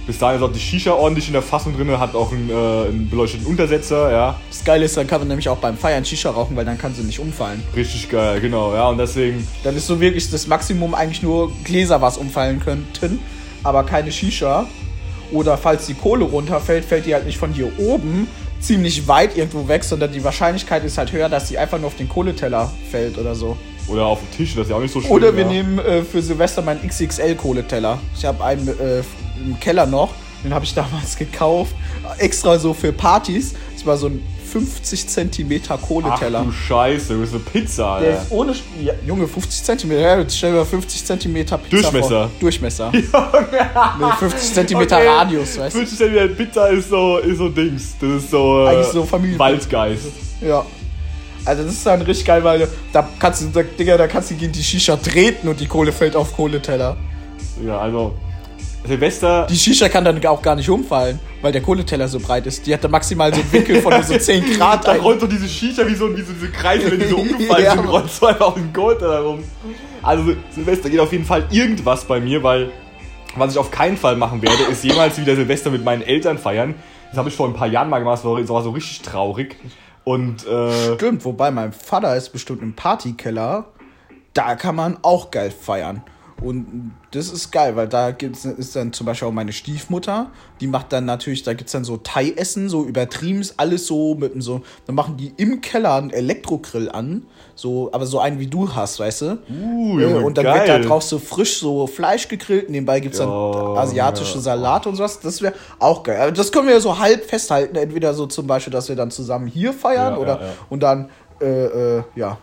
bis dahin ist auch die Shisha ordentlich in der Fassung drin, hat auch einen, äh, einen beleuchteten Untersetzer, ja. Das Geile ist, dann kann man nämlich auch beim Feiern Shisha rauchen, weil dann kann sie nicht umfallen. Richtig geil, genau, ja. Und deswegen, Dann ist so wirklich das Maximum eigentlich nur Gläser, was umfallen könnten, aber keine Shisha. Oder falls die Kohle runterfällt, fällt die halt nicht von hier oben, ziemlich weit irgendwo weg, sondern die Wahrscheinlichkeit ist halt höher, dass sie einfach nur auf den Kohleteller fällt oder so. Oder auf dem Tisch, das ist ja auch nicht so schlimm. Oder wir ja. nehmen äh, für Silvester meinen XXL-Kohleteller. Ich habe einen äh, im Keller noch, den habe ich damals gekauft, extra so für Partys. Das war so ein 50 Zentimeter Ach Kohleteller. du Scheiße, du bist eine Pizza, Der Alter. ist ohne. Ja, Junge, 50 Zentimeter. Ja, jetzt stell dir mal 50 Zentimeter Pizza Durchmesser. Vor. Durchmesser. Nee, 50 Zentimeter Okay. Radius, weißt du? 50 Zentimeter Pizza ist so, ist so Dings. Das ist so, äh, Eigentlich so Familien- Waldgeist. Ja. Also das ist dann richtig geil, weil da kannst du, da, Digga, da kannst du gegen die Shisha treten und die Kohle fällt auf Kohleteller. Ja, also Silvester. Die Shisha kann dann auch gar nicht umfallen, weil der Kohleteller so breit ist. Die hat dann maximal so einen Winkel von so 10 Grad. Da rollt so diese Shisha wie so, wie so diese Kreise, wenn die so umgefallen Ja, sind, rollt so einfach auf den Gold da rum. Also Silvester geht auf jeden Fall irgendwas bei mir, weil was ich auf keinen Fall machen werde, ist jemals wieder Silvester mit meinen Eltern feiern. Das habe ich vor ein paar Jahren mal gemacht, das war so richtig traurig. Und äh, Stimmt, wobei mein Vater ist bestimmt im Partykeller. Da kann man auch geil feiern. Und das ist geil, weil da gibt's, ist dann zum Beispiel auch meine Stiefmutter. Die macht dann natürlich, da gibt es dann so Thai-Essen, so übertrieben alles so mit so. Dann machen die im Keller einen Elektrogrill an. So, aber so einen wie du hast, weißt du? uh, Äh, Junge, und dann geil. wird da drauf so frisch so Fleisch gegrillt. Nebenbei gibt es dann Ja, asiatische ja. Salat und sowas. Das wäre auch geil. Aber das können wir so halb festhalten. Entweder so zum Beispiel, dass wir dann zusammen hier feiern Ja, oder ja, ja. und dann, äh, äh, ja,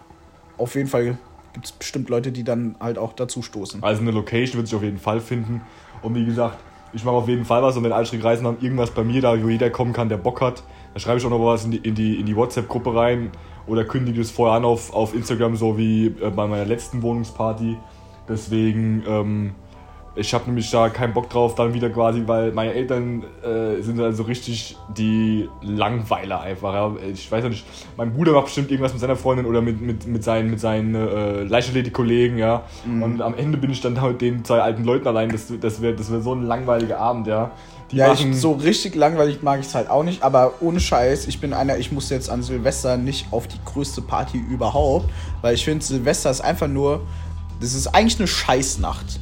auf jeden Fall gibt es bestimmt Leute, die dann halt auch dazu stoßen. Also eine Location wird sich auf jeden Fall finden. Und wie gesagt, ich mache auf jeden Fall was. Und wenn Altschrik Reisen haben, irgendwas bei mir da, wo jeder kommen kann, der Bock hat, da schreibe ich auch noch was in die, in die, in die WhatsApp-Gruppe rein. Oder kündige es vorher an auf, auf Instagram, so wie äh, bei meiner letzten Wohnungsparty. Deswegen, ähm, ich habe nämlich da keinen Bock drauf, dann wieder quasi, weil meine Eltern äh, sind also richtig die Langweiler einfach. Ja. Ich weiß ja nicht, mein Bruder macht bestimmt irgendwas mit seiner Freundin oder mit, mit, mit seinen, mit seinen äh, Leichtathletik-Kollegen, ja. Und am Ende bin ich dann da mit den zwei alten Leuten allein. Das, das wäre das wär so ein langweiliger Abend, ja. Die Ja, ich, so richtig langweilig mag ich es halt auch nicht, aber ohne Scheiß, ich bin einer, ich muss jetzt an Silvester nicht auf die größte Party überhaupt, weil ich finde, Silvester ist einfach nur, das ist eigentlich eine Scheißnacht.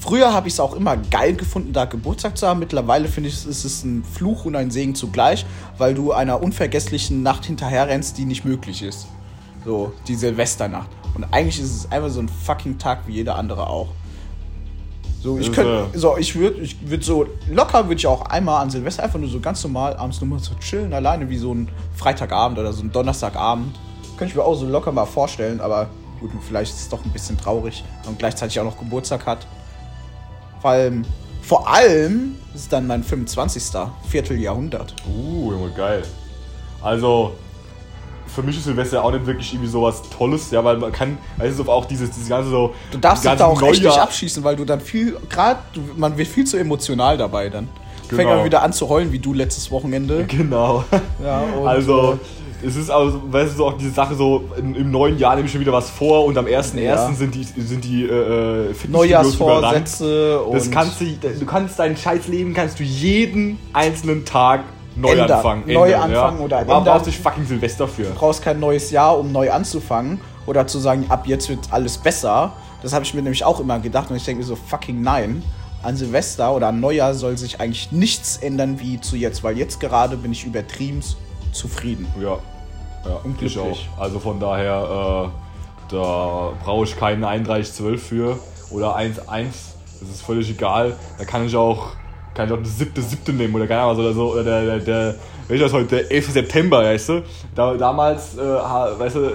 Früher habe ich es auch immer geil gefunden, da Geburtstag zu haben. Mittlerweile finde ich, es ist ein Fluch und ein Segen zugleich, weil du einer unvergesslichen Nacht hinterherrennst, die nicht möglich ist. So, die Silvesternacht. Und eigentlich ist es einfach so ein fucking Tag wie jeder andere auch. So, ich könnte, so, ich würde, ich würde so locker würde ich auch einmal an Silvester einfach nur so ganz normal abends nur mal so chillen, alleine wie so ein Freitagabend oder so ein Donnerstagabend. Könnte ich mir auch so locker mal vorstellen, aber gut, vielleicht ist es doch ein bisschen traurig und gleichzeitig auch noch Geburtstag hat. Vor allem, vor allem ist dann mein 25. Vierteljahrhundert. Uh, Junge, geil. Also, für mich ist Silvester auch nicht wirklich irgendwie sowas Tolles, ja, weil man kann, weißt du, auch dieses, dieses ganze so. Du darfst dich da auch ganze richtig Neujahr- abschießen, weil du dann viel, gerade, man wird viel zu emotional dabei dann. Fängt Genau. man wieder an zu heulen, wie du letztes Wochenende. Genau. Ja, und, also, es ist also, weißt du, so auch diese Sache so, im, im neuen Jahr nehme ich schon wieder was vor und am 1.1. Ja. sind die, sind die äh, überrannt. Neujahrsvorsätze und Das kannst du, du kannst dein scheiß Leben kannst du jeden einzelnen Tag neu Ändern. anfangen. Neu anfangen oder Aber ändern. brauchst du fucking Silvester für. du brauchst kein neues Jahr, um neu anzufangen oder zu sagen, ab jetzt wird alles besser. Das habe ich mir nämlich auch immer gedacht und ich denke mir so, fucking nein. An Silvester oder an Neujahr soll sich eigentlich nichts ändern wie zu jetzt, weil jetzt gerade bin ich übertrieben zufrieden. Ja. Ja, Und ich auch. Also von daher, äh, da brauche ich keinen 3112 für oder 1.1. Das ist völlig egal. Da kann ich auch, kann ich auch eine siebte, siebte nehmen oder keine Ahnung was oder so. Oder der, der, der welcher ist heute? Der 11. September, weißt du? Da, damals, äh, weißt du,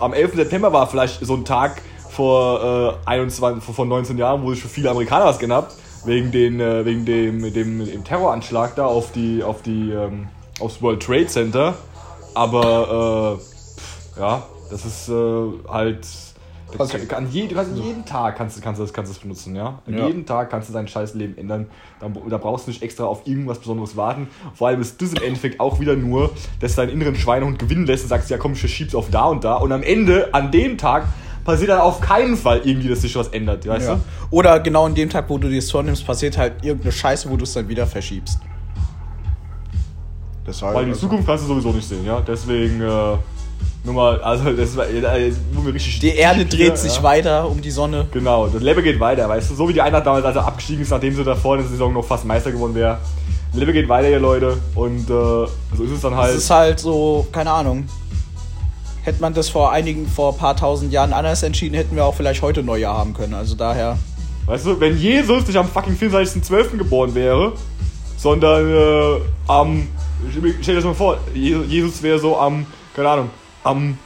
am 11. September war vielleicht so ein Tag vor, äh, 21, vor, vor 19 Jahren, wo sich für viele Amerikaner was genappt. Wegen, den, äh, wegen dem, dem, dem Terroranschlag da auf die, auf die, ähm, aufs World Trade Center. Aber, äh, ja, das ist äh, halt. Was- Kann, kann je, du kannst jeden Tag kannst, du- kannst, du das, kannst du das benutzen, ja? An Ja. Jeden Tag kannst du dein scheiß Leben ändern. Da, da brauchst du nicht extra auf irgendwas Besonderes warten. Vor allem ist das im Endeffekt auch wieder nur, dass du deinen inneren Schweinehund gewinnen lässt und sagst, ja komm, ich verschieb's auf da und da. Und am Ende, an dem Tag, passiert dann auf keinen Fall irgendwie, dass sich was ändert, weißt Ja. du? Oder genau in dem Tag, wo du dir das vornimmst, passiert halt irgendeine Scheiße, wo du es dann wieder verschiebst. Das war Weil die Zukunft kannst du sowieso nicht sehen, ja? Deswegen, äh, Nur mal, also das war, wo wir richtig Die Erde dreht hier, sich ja. weiter um die Sonne. Genau, das Level geht weiter, weißt du? So wie die Eintracht damals, als er abgestiegen ist, nachdem sie davor in der Saison noch fast Meister geworden wäre. Level geht weiter hier, Leute. Und äh, so ist es dann halt. Es ist halt so, keine Ahnung. Hätte man das vor einigen, vor ein paar tausend Jahren anders entschieden, hätten wir auch vielleicht heute Neujahr haben können. Also daher. Weißt du, wenn Jesus nicht am fucking 24.12. geboren wäre, sondern äh, am. Stell dir das mal vor, Je- Jesus wäre so am, keine Ahnung, am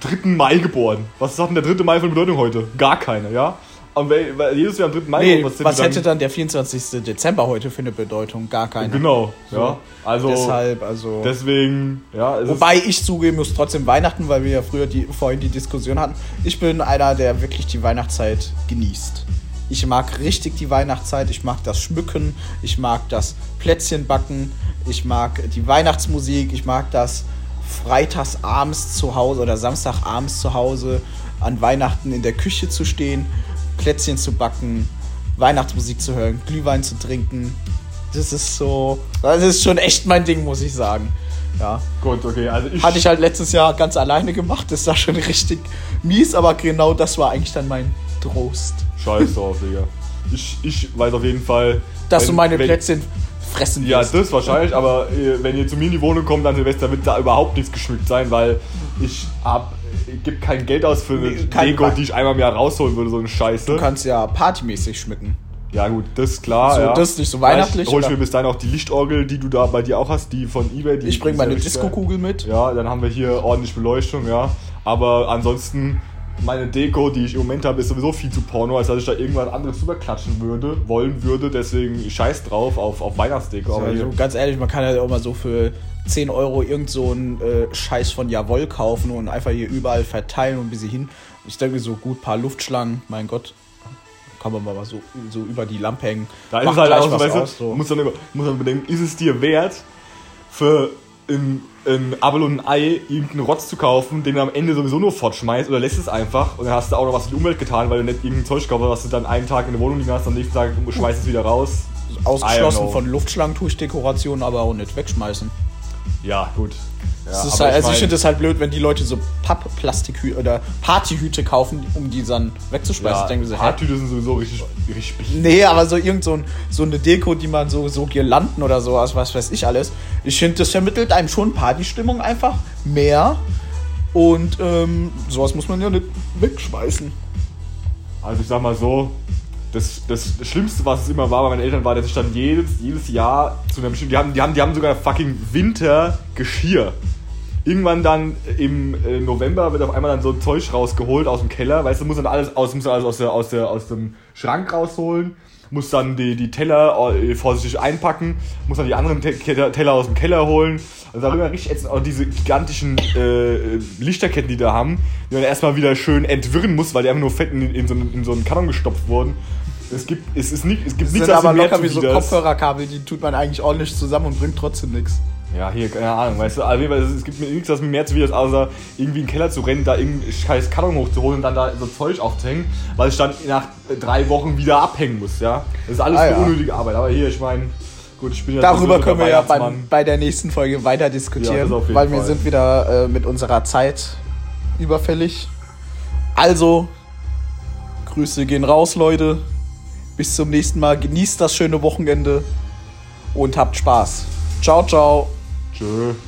3. Mai geboren. Was hat denn der 3. Mai für eine Bedeutung heute? Gar keine, ja? Weil, Jesus wäre am 3. Mai Nee, geboren, was, hätte dann der 24. Dezember heute für eine Bedeutung? Gar keine. Genau, So. ja. Also, Deshalb, also. deswegen, ja. Wobei ich zugeben muss, trotzdem Weihnachten, weil wir ja früher die, vorhin die Diskussion hatten. Ich bin einer, der wirklich die Weihnachtszeit genießt. Ich mag richtig die Weihnachtszeit. Ich mag das Schmücken. Ich mag das Plätzchenbacken. Ich mag die Weihnachtsmusik. Ich mag das freitags abends zu Hause oder Samstagabends zu Hause an Weihnachten in der Küche zu stehen, Plätzchen zu backen, Weihnachtsmusik zu hören, Glühwein zu trinken. Das ist so, das ist schon echt mein Ding, muss ich sagen. Ja. Gut, okay. Also ich, Hatte ich halt letztes Jahr ganz alleine gemacht. Das war schon richtig mies, aber genau das war eigentlich dann mein Trost. Scheiß drauf, Digga. Ich, ich weiß auf jeden Fall. Dass wenn- du meine wenn- Plätzchen fressen Ja, wirst. das wahrscheinlich, aber äh, wenn ihr zu mir in die Wohnung kommt, dann Silvester wird da überhaupt nichts geschmückt sein, weil ich hab, ich gebe kein Geld aus für eine Nee, kein Deko, Fall. die ich einmal im Jahr rausholen würde, so eine Scheiße. Du kannst ja partymäßig schmücken. ja gut, das ist klar. So, ja. das ist nicht so weihnachtlich, hol ich mir bis dahin auch die Lichtorgel, die du da bei dir auch hast, die von Ebay. Die Ich bring die ist ja meine. Disco-Kugel mit. Ja, dann haben wir hier ordentlich Beleuchtung, ja. Aber ansonsten, meine Deko, die ich im Moment habe, ist sowieso viel zu porno, als dass ich da irgendwas anderes drüber klatschen würde, wollen würde. Deswegen scheiß drauf auf, auf Weihnachtsdeko. Aber Also, ganz ehrlich, man kann ja auch mal so für 10 Euro irgend so einen äh, Scheiß von Jawoll kaufen und einfach hier überall verteilen und ein bisschen hin. Ich denke so gut, paar Luftschlangen, mein Gott. Kann man mal so, so über die Lampe hängen. Da ist Macht es halt auch so, weißt du, so. muss, dann, muss dann bedenken, ist es dir wert, für ein, ein Apfel und ein Ei irgendeinen Rotz zu kaufen, den du am Ende sowieso nur fortschmeißt oder lässt es einfach und dann hast du auch noch was für die Umwelt getan, weil du nicht irgendein Zeug kaufst, was du dann einen Tag in der Wohnung liegen hast, am nächsten Tag schmeißt es wieder raus. Ausgeschlossen von Luftschlangen tue ich Dekorationen, aber auch nicht wegschmeißen. Ja, gut. Ja, Das ist halt, also ich finde es halt blöd, wenn die Leute so Papp-Plastikhüte oder Partyhüte kaufen, um die dann wegzuschmeißen. ja, ich denke so? Hardtüte sind sowieso richtig, richtig billig. Nee, aber so irgend so, ein, so eine Deko, die man so, so Girlanden oder sowas, was weiß ich alles. Ich finde, das vermittelt einem schon Partystimmung einfach mehr. Und ähm, sowas muss man ja nicht wegschmeißen. Also ich sag mal so, das, das Schlimmste, was es immer war bei meinen Eltern, war, dass ich dann jedes, jedes Jahr zu einer bestimmten. Die haben, die haben, die haben sogar fucking Wintergeschirr. Irgendwann dann im äh, November wird auf einmal dann so ein Zeug rausgeholt aus dem Keller. Weißt du, muss dann alles aus, muss alles aus, der, aus, der, aus dem Schrank rausholen, muss dann die, die Teller äh, vorsichtig einpacken, muss dann die anderen Te Teller aus dem Keller holen. Also darüber richtig ätzend. Auch diese gigantischen äh, Lichterketten, die da haben, die man erstmal wieder schön entwirren muss, weil die einfach nur fett in, in, so, einen, in so einen Karton gestopft wurden. Es gibt, es ist nicht, es gibt Das nichts, sind aber locker wie so. Kopfhörerkabel, die tut man eigentlich ordentlich zusammen und bringt trotzdem nichts. Ja, hier, keine Ahnung, weißt du, es gibt mir nichts, was mir mehr zuwider ist, außer irgendwie in den Keller zu rennen, da irgendeinen scheiß Karton hochzuholen und dann da so Zeug aufzuhängen, weil ich dann nach drei Wochen wieder abhängen muss, ja. Das ist alles Ah, ja. unnötige Arbeit, aber hier, ich meine, gut, ich bin ja Darüber können wir ja Weihnachtsmann. bei der nächsten Folge weiter Ja, diskutieren, jeden weil wir Fall. sind wieder äh, mit unserer Zeit überfällig. Also, Grüße gehen raus, Leute. Bis zum nächsten Mal. Genießt das schöne Wochenende und habt Spaß. Ciao, ciao. Sure.